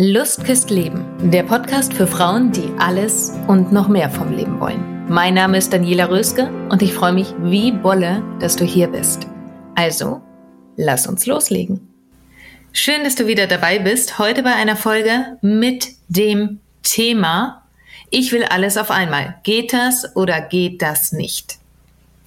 Lust küsst Leben, der Podcast für Frauen, die alles und noch mehr vom Leben wollen. Mein Name ist Daniela Röske und ich freue mich wie Bolle, dass du hier bist. Also, lass uns loslegen. Schön, dass du wieder dabei bist. Heute bei einer Folge mit dem Thema Ich will alles auf einmal. Geht das oder geht das nicht?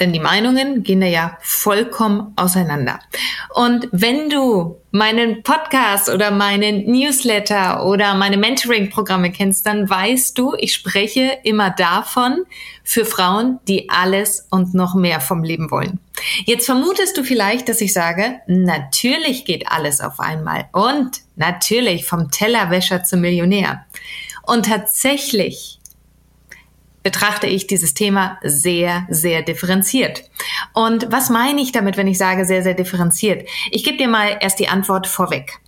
Denn die Meinungen gehen da ja vollkommen auseinander. Und wenn du meinen Podcast oder meinen Newsletter oder meine Mentoring-Programme kennst, dann weißt du, ich spreche immer davon für Frauen, die alles und noch mehr vom Leben wollen. Jetzt vermutest du vielleicht, dass ich sage, natürlich geht alles auf einmal und natürlich vom Tellerwäscher zum Millionär. Und tatsächlich betrachte ich dieses Thema sehr, sehr differenziert. Und was meine ich damit, wenn ich sage sehr, sehr differenziert? Ich gebe dir mal erst die Antwort vorweg.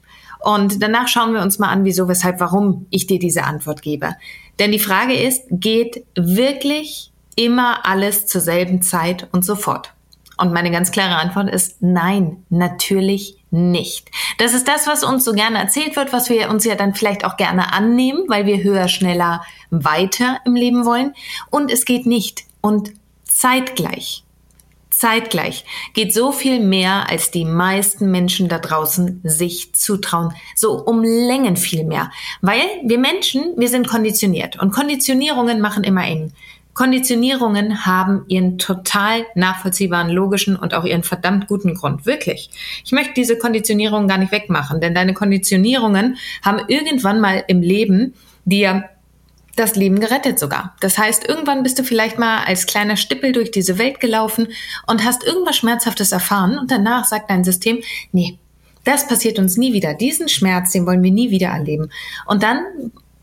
Und danach schauen wir uns mal an, wieso, weshalb, warum ich dir diese Antwort gebe. Denn die Frage ist, geht wirklich immer alles zur selben Zeit und sofort? Und meine ganz klare Antwort ist nein, natürlich nicht. Das ist das, was uns so gerne erzählt wird, was wir uns ja dann vielleicht auch gerne annehmen, weil wir höher, schneller, weiter im Leben wollen. Und es geht nicht. Und zeitgleich, zeitgleich geht so viel mehr, als die meisten Menschen da draußen sich zutrauen. So um Längen viel mehr. Weil wir Menschen, wir sind konditioniert. Und Konditionierungen machen immer eng. Konditionierungen haben ihren total nachvollziehbaren, logischen und auch ihren verdammt guten Grund. Wirklich. Ich möchte diese Konditionierungen gar nicht wegmachen, denn deine Konditionierungen haben irgendwann mal im Leben dir das Leben gerettet sogar. Das heißt, irgendwann bist du vielleicht mal als kleiner Stippel durch diese Welt gelaufen und hast irgendwas Schmerzhaftes erfahren und danach sagt dein System, nee, das passiert uns nie wieder. Diesen Schmerz, den wollen wir nie wieder erleben. Und dann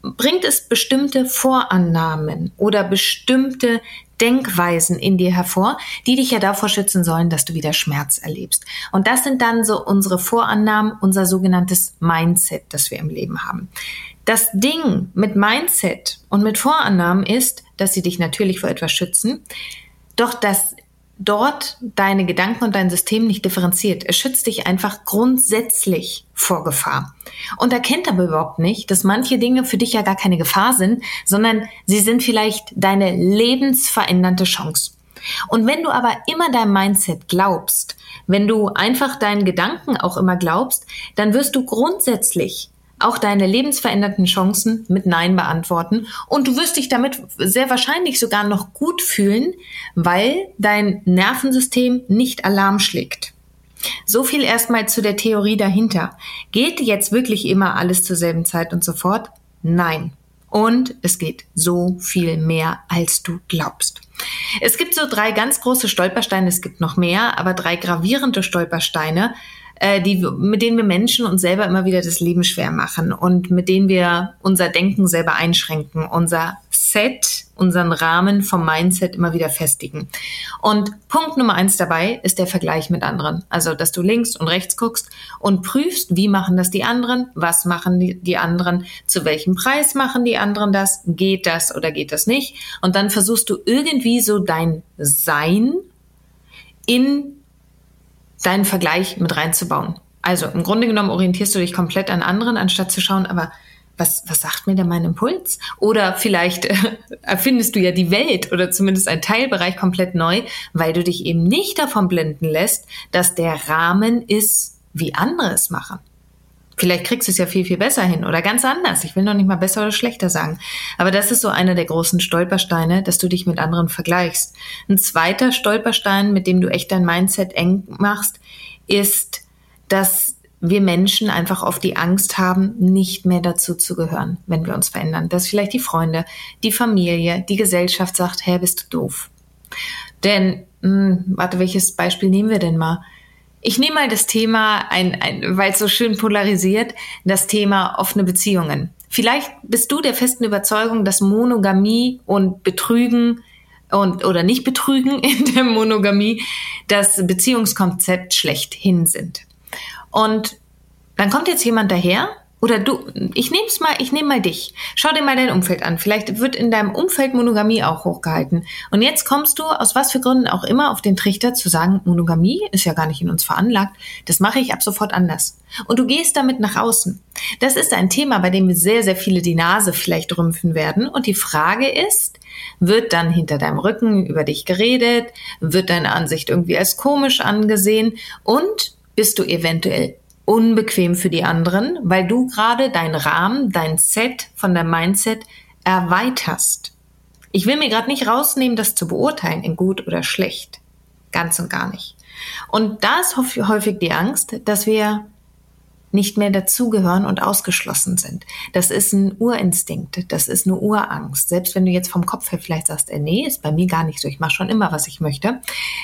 bringt es bestimmte Vorannahmen oder bestimmte Denkweisen in dir hervor, die dich ja davor schützen sollen, dass du wieder Schmerz erlebst. Und das sind dann so unsere Vorannahmen, unser sogenanntes Mindset, das wir im Leben haben. Das Ding mit Mindset und mit Vorannahmen ist, dass sie dich natürlich vor etwas schützen, doch das dort deine Gedanken und dein System nicht differenziert. Es schützt dich einfach grundsätzlich vor Gefahr. Und erkennt aber überhaupt nicht, dass manche Dinge für dich ja gar keine Gefahr sind, sondern sie sind vielleicht deine lebensverändernde Chance. Und wenn du aber immer dein Mindset glaubst, wenn du einfach deinen Gedanken auch immer glaubst, dann wirst du grundsätzlich auch deine lebensverändernden Chancen mit Nein beantworten und du wirst dich damit sehr wahrscheinlich sogar noch gut fühlen, weil dein Nervensystem nicht Alarm schlägt. So viel erstmal zu der Theorie dahinter. Geht jetzt wirklich immer alles zur selben Zeit und so fort? Nein. Und es geht so viel mehr, als du glaubst. Es gibt so drei ganz große Stolpersteine, es gibt noch mehr, aber drei gravierende Stolpersteine, äh, die, mit denen wir Menschen uns selber immer wieder das Leben schwer machen und mit denen wir unser Denken selber einschränken, unser Set, unseren Rahmen vom Mindset immer wieder festigen. Und Punkt Nummer eins dabei ist der Vergleich mit anderen. Also, dass du links und rechts guckst und prüfst, wie machen das die anderen, was machen die, die anderen, zu welchem Preis machen die anderen das, geht das oder geht das nicht. Und dann versuchst du irgendwie so dein Sein in deinen Vergleich mit reinzubauen. Also im Grunde genommen orientierst du dich komplett an anderen, anstatt zu schauen, aber was, was sagt mir denn mein Impuls? Oder vielleicht äh, erfindest du ja die Welt oder zumindest einen Teilbereich komplett neu, weil du dich eben nicht davon blenden lässt, dass der Rahmen ist, wie andere es machen. Vielleicht kriegst du es ja viel, viel besser hin oder ganz anders. Ich will noch nicht mal besser oder schlechter sagen. Aber das ist so einer der großen Stolpersteine, dass du dich mit anderen vergleichst. Ein zweiter Stolperstein, mit dem du echt dein Mindset eng machst, ist, dass wir Menschen einfach oft die Angst haben, nicht mehr dazu zu gehören, wenn wir uns verändern. Dass vielleicht die Freunde, die Familie, die Gesellschaft sagt, hä, bist du doof. Denn, mh, hm, warte, welches Beispiel nehmen wir denn mal? Ich nehme mal das Thema, ein, ein, weil es so schön polarisiert, das Thema offene Beziehungen. Vielleicht bist du der festen Überzeugung, dass Monogamie und Betrügen und oder nicht Betrügen in der Monogamie das Beziehungskonzept schlechthin sind. Und dann kommt jetzt jemand daher oder du, ich nehme mal, ich nehme mal dich. Schau dir mal dein Umfeld an. Vielleicht wird in deinem Umfeld Monogamie auch hochgehalten. Und jetzt kommst du aus was für Gründen auch immer auf den Trichter zu sagen, Monogamie ist ja gar nicht in uns veranlagt. Das mache ich ab sofort anders. Und du gehst damit nach außen. Das ist ein Thema, bei dem sehr, sehr viele die Nase vielleicht rümpfen werden. Und die Frage ist, wird dann hinter deinem Rücken über dich geredet? Wird deine Ansicht irgendwie als komisch angesehen? Und bist du eventuell unbequem für die anderen, weil du gerade dein Rahmen, dein Set von der Mindset erweiterst. Ich will mir gerade nicht rausnehmen, das zu beurteilen, in gut oder schlecht. Ganz und gar nicht. Und da ist häufig die Angst, dass wir nicht mehr dazugehören und ausgeschlossen sind. Das ist ein Urinstinkt, das ist eine Urangst. Selbst wenn du jetzt vom Kopf her vielleicht sagst, äh, nee, ist bei mir gar nicht so, ich mache schon immer, was ich möchte,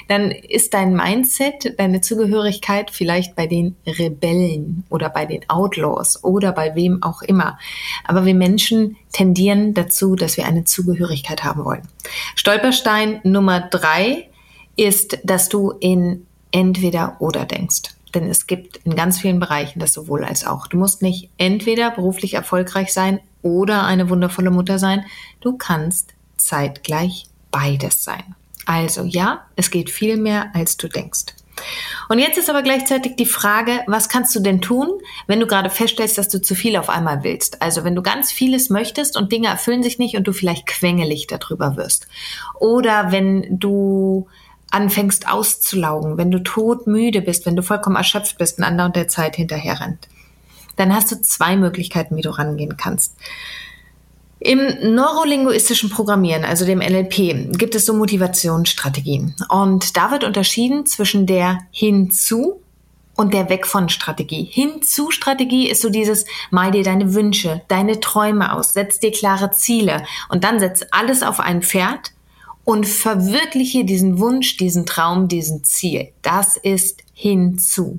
dann ist dein Mindset, deine Zugehörigkeit vielleicht bei den Rebellen oder bei den Outlaws oder bei wem auch immer. Aber wir Menschen tendieren dazu, dass wir eine Zugehörigkeit haben wollen. Stolperstein Nummer drei ist, dass du in entweder oder denkst. Denn es gibt in ganz vielen Bereichen das sowohl als auch. Du musst nicht entweder beruflich erfolgreich sein oder eine wundervolle Mutter sein. Du kannst zeitgleich beides sein. Also ja, es geht viel mehr, als du denkst. Und jetzt ist aber gleichzeitig die Frage, was kannst du denn tun, wenn du gerade feststellst, dass du zu viel auf einmal willst? Also wenn du ganz vieles möchtest und Dinge erfüllen sich nicht und du vielleicht quengelig darüber wirst. Oder wenn du anfängst auszulaugen, wenn du todmüde bist, wenn du vollkommen erschöpft bist und andauernd der Zeit hinterher rennt, dann hast du zwei Möglichkeiten, wie du rangehen kannst. Im neurolinguistischen Programmieren, also dem NLP, gibt es so Motivationsstrategien. Und da wird unterschieden zwischen der Hinzu und der Weg von Strategie. Hinzu Strategie ist so dieses, mal dir deine Wünsche, deine Träume aus, setz dir klare Ziele und dann setz alles auf ein Pferd und verwirkliche diesen Wunsch, diesen Traum, diesen Ziel. Das ist hinzu.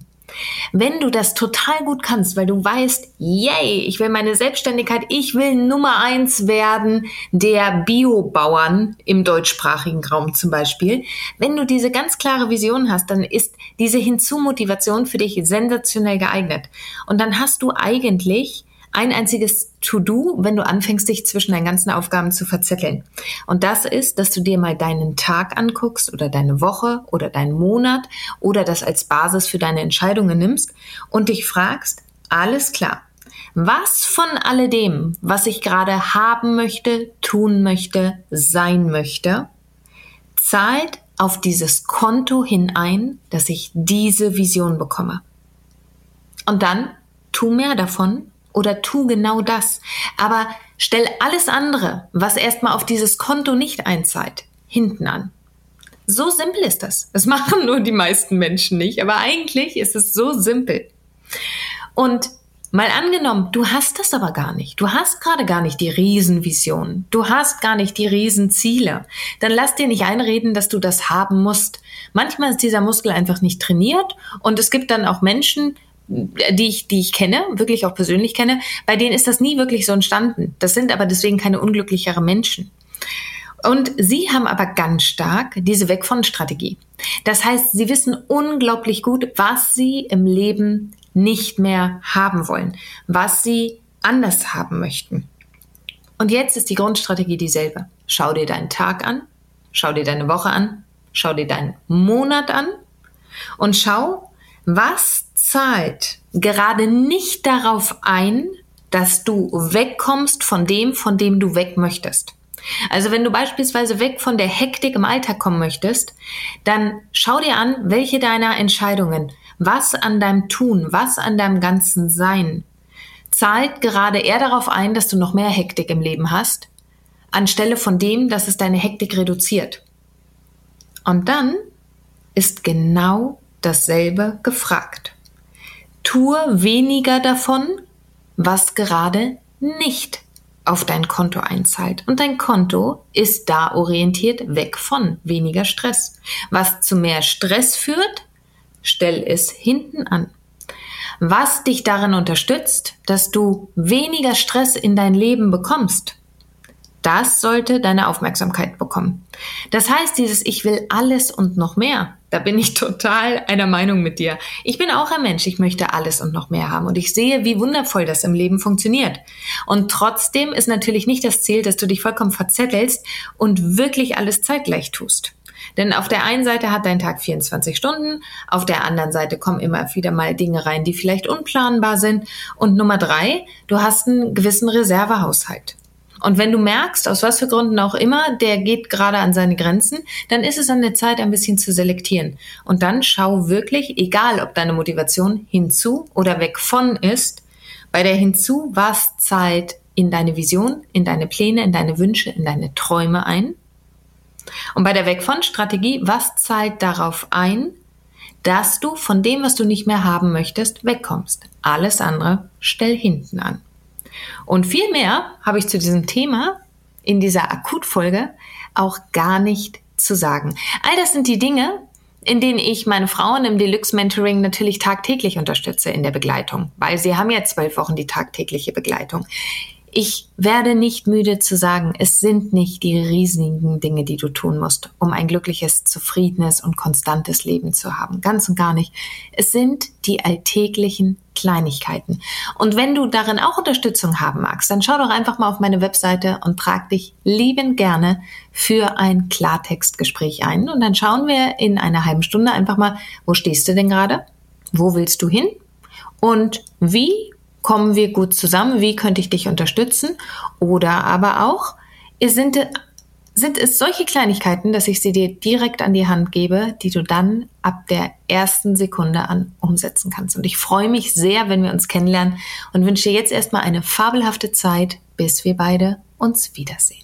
Wenn du das total gut kannst, weil du weißt, yay, ich will meine Selbstständigkeit, ich will Nummer eins werden der Biobauern im deutschsprachigen Raum zum Beispiel. Wenn du diese ganz klare Vision hast, dann ist diese Hinzu-Motivation für dich sensationell geeignet. Und dann hast du eigentlich ein einziges To-Do, wenn du anfängst, dich zwischen deinen ganzen Aufgaben zu verzetteln. Und das ist, dass du dir mal deinen Tag anguckst oder deine Woche oder deinen Monat oder das als Basis für deine Entscheidungen nimmst und dich fragst, alles klar, was von alledem, was ich gerade haben möchte, tun möchte, sein möchte, zahlt auf dieses Konto hinein, dass ich diese Vision bekomme. Und dann tu mehr davon oder tu genau das. Aber stell alles andere, was erstmal auf dieses Konto nicht einzahlt, hinten an. So simpel ist das. Das machen nur die meisten Menschen nicht, aber eigentlich ist es so simpel. Und mal angenommen, du hast das aber gar nicht. Du hast gerade gar nicht die Riesenvision. Du hast gar nicht die Riesenziele. Dann lass dir nicht einreden, dass du das haben musst. Manchmal ist dieser Muskel einfach nicht trainiert und es gibt dann auch Menschen, die ich, die ich kenne, wirklich auch persönlich kenne, bei denen ist das nie wirklich so entstanden. Das sind aber deswegen keine unglücklichere Menschen. Und sie haben aber ganz stark diese Weg von Strategie. Das heißt, sie wissen unglaublich gut, was sie im Leben nicht mehr haben wollen, was sie anders haben möchten. Und jetzt ist die Grundstrategie dieselbe. Schau dir deinen Tag an, schau dir deine Woche an, schau dir deinen Monat an und schau, was zahlt gerade nicht darauf ein, dass du wegkommst von dem, von dem du weg möchtest. Also wenn du beispielsweise weg von der Hektik im Alltag kommen möchtest, dann schau dir an, welche deiner Entscheidungen, was an deinem Tun, was an deinem ganzen Sein zahlt gerade eher darauf ein, dass du noch mehr Hektik im Leben hast, anstelle von dem, dass es deine Hektik reduziert. Und dann ist genau dasselbe gefragt tue weniger davon, was gerade nicht auf dein Konto einzahlt. Und dein Konto ist da orientiert weg von weniger Stress. Was zu mehr Stress führt, stell es hinten an. Was dich darin unterstützt, dass du weniger Stress in dein Leben bekommst, Das sollte deine Aufmerksamkeit bekommen. Das heißt, dieses Ich will alles und noch mehr, da bin ich total einer Meinung mit dir. Ich bin auch ein Mensch, ich möchte alles und noch mehr haben und ich sehe, wie wundervoll das im Leben funktioniert. Und trotzdem ist natürlich nicht das Ziel, dass du dich vollkommen verzettelst und wirklich alles zeitgleich tust. Denn auf der einen Seite hat dein Tag 24 Stunden, auf der anderen Seite kommen immer wieder mal Dinge rein, die vielleicht unplanbar sind. Und Nummer drei, du hast einen gewissen Reservehaushalt. Und wenn du merkst, aus was für Gründen auch immer, der geht gerade an seine Grenzen, dann ist es an der Zeit, ein bisschen zu selektieren. Und dann schau wirklich, egal ob deine Motivation hinzu oder weg von ist, bei der hinzu es Zeit in deine Vision, in deine Pläne, in deine Wünsche, in deine Träume ein. Und bei der Weg von Strategie, was zahlt darauf ein, dass du von dem, was du nicht mehr haben möchtest, wegkommst? Alles andere stell hinten an. Und viel mehr habe ich zu diesem Thema in dieser Akutfolge auch gar nicht zu sagen. All das sind die Dinge, in denen ich meine Frauen im Deluxe Mentoring natürlich tagtäglich unterstütze in der Begleitung, weil sie haben ja zwölf Wochen die tagtägliche Begleitung. Ich werde nicht müde zu sagen, es sind nicht die riesigen Dinge, die du tun musst, um ein glückliches, zufriedenes und konstantes Leben zu haben. Ganz und gar nicht. Es sind die alltäglichen Kleinigkeiten. Und wenn du darin auch Unterstützung haben magst, dann schau doch einfach mal auf meine Webseite und trag dich liebend gerne für ein Klartextgespräch ein. Und dann schauen wir in einer halben Stunde einfach mal, wo stehst du denn gerade? Wo willst du hin? Und wie kommen wir gut zusammen, wie könnte ich dich unterstützen? Oder aber auch, sind, sind es solche Kleinigkeiten, dass ich sie dir direkt an die Hand gebe, die du dann ab der ersten Sekunde an umsetzen kannst. Und ich freue mich sehr, wenn wir uns kennenlernen und wünsche dir jetzt erstmal eine fabelhafte Zeit, bis wir beide uns wiedersehen.